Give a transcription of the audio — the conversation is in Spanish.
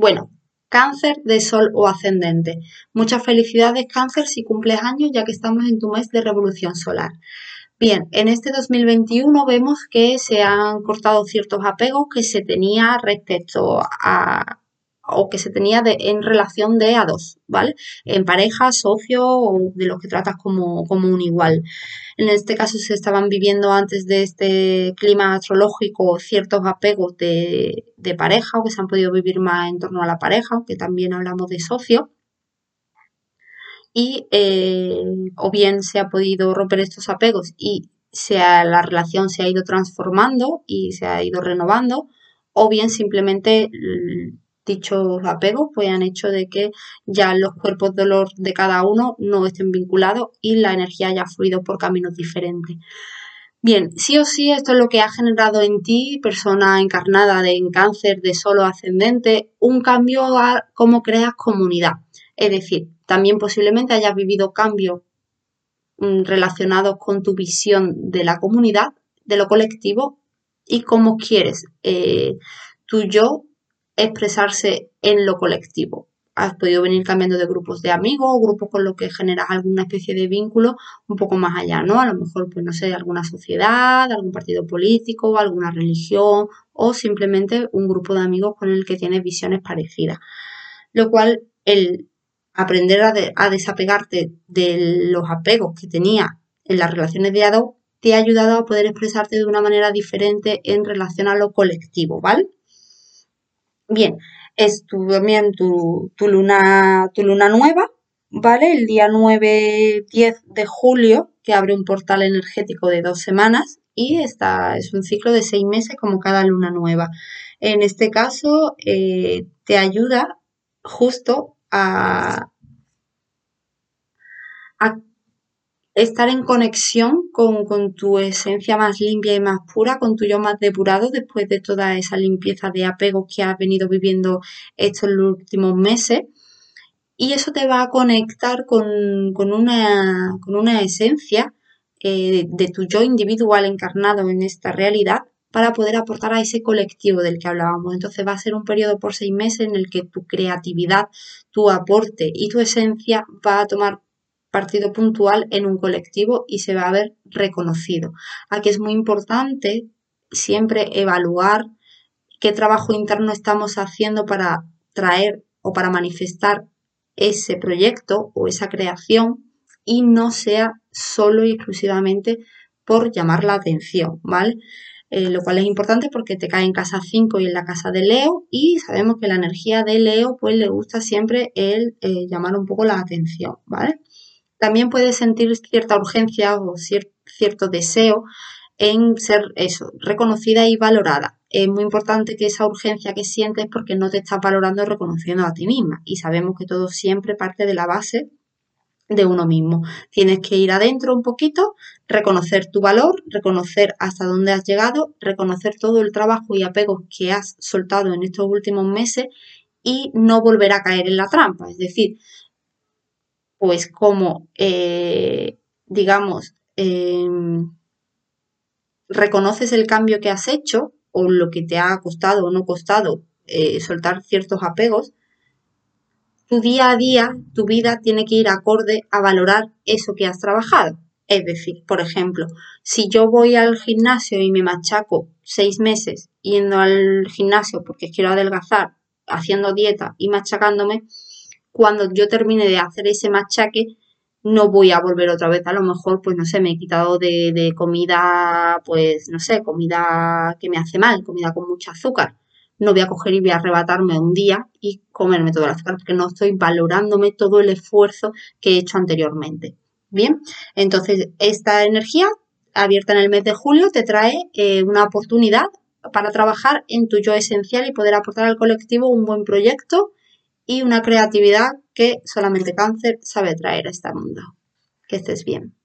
Bueno, cáncer de sol o ascendente. Muchas felicidades cáncer si cumples años ya que estamos en tu mes de revolución solar. Bien, en este 2021 vemos que se han cortado ciertos apegos que se tenía respecto a, o que se tenía de, en relación de a dos, ¿vale? En pareja, socio o de los que tratas como, como un igual. En este caso se estaban viviendo antes de este clima astrológico ciertos apegos de, de pareja o que se han podido vivir más en torno a la pareja, aunque también hablamos de socio y eh, o bien se ha podido romper estos apegos y se la relación se ha ido transformando y se ha ido renovando o bien simplemente dichos apegos pues han hecho de que ya los cuerpos de dolor de cada uno no estén vinculados y la energía haya fluido por caminos diferentes. Bien, sí o sí esto es lo que ha generado en ti, persona encarnada de en cáncer de solo ascendente, un cambio a cómo creas comunidad. Es decir, también posiblemente hayas vivido cambios mm, relacionados con tu visión de la comunidad, de lo colectivo y cómo quieres eh, tu yo expresarse en lo colectivo. Has podido venir cambiando de grupos de amigos o grupos con los que generas alguna especie de vínculo un poco más allá, ¿no? A lo mejor, pues no sé, alguna sociedad, algún partido político, alguna religión o simplemente un grupo de amigos con el que tienes visiones parecidas. Lo cual, el aprender a, desapegarte de los apegos que tenía en las relaciones de ado te ha ayudado a poder expresarte de una manera diferente en relación a lo colectivo, ¿vale? Bien, es también tu, luna, tu luna nueva, ¿vale? El día 9-10 de julio, que abre un portal energético de dos semanas y es un ciclo de seis meses como cada luna nueva. En este caso, eh, te ayuda justo a, estar en conexión con, tu esencia más limpia y más pura, con tu yo más depurado después de toda esa limpieza de apego que has venido viviendo estos últimos meses. Y eso te va a conectar con, una, con una, esencia eh, de tu yo individual encarnado en esta realidad para poder aportar a ese colectivo del que hablábamos. Entonces va a ser un periodo por seis meses en el que tu creatividad, tu aporte y tu esencia va a tomar partido puntual en un colectivo y se va a ver reconocido. Aquí es muy importante siempre evaluar qué trabajo interno estamos haciendo para traer o para manifestar ese proyecto o esa creación y no sea solo y exclusivamente por llamar la atención, ¿vale? Eh, lo cual es importante porque te cae en casa 5 y en la casa de Leo y sabemos que la energía de Leo pues le gusta siempre el eh, llamar un poco la atención, ¿vale? También puedes sentir cierta urgencia o cierto deseo en ser eso, reconocida y valorada. Es muy importante que esa urgencia que sientes porque no te estás valorando y reconociendo a ti misma. Y sabemos que todo siempre parte de la base de uno mismo. Tienes que ir adentro un poquito, reconocer tu valor, reconocer hasta dónde has llegado, reconocer todo el trabajo y apego que has soltado en estos últimos meses y no volver a caer en la trampa. Es decir, pues como, eh, digamos, em, reconoces el cambio que has hecho o lo que te ha costado o no costado eh, soltar ciertos apegos, tu día a día, tu vida tiene que ir acorde a valorar eso que has trabajado. Es decir, por ejemplo, si yo voy al gimnasio y me machaco seis meses yendo al gimnasio porque quiero adelgazar, haciendo dieta y machacándome, cuando yo termine de hacer ese machaque, no voy a volver otra vez. A lo mejor, pues no sé, me he quitado de, comida, pues no sé, comida que me hace mal, comida con mucho azúcar no voy a coger y voy a arrebatarme un día y comerme todo el azúcar porque no estoy valorándome todo el esfuerzo que he hecho anteriormente. Bien, entonces esta energía abierta en el mes de julio te trae eh, una oportunidad para trabajar en tu yo esencial y poder aportar al colectivo un buen proyecto y una creatividad que solamente cáncer sabe traer a este mundo. Que estés bien.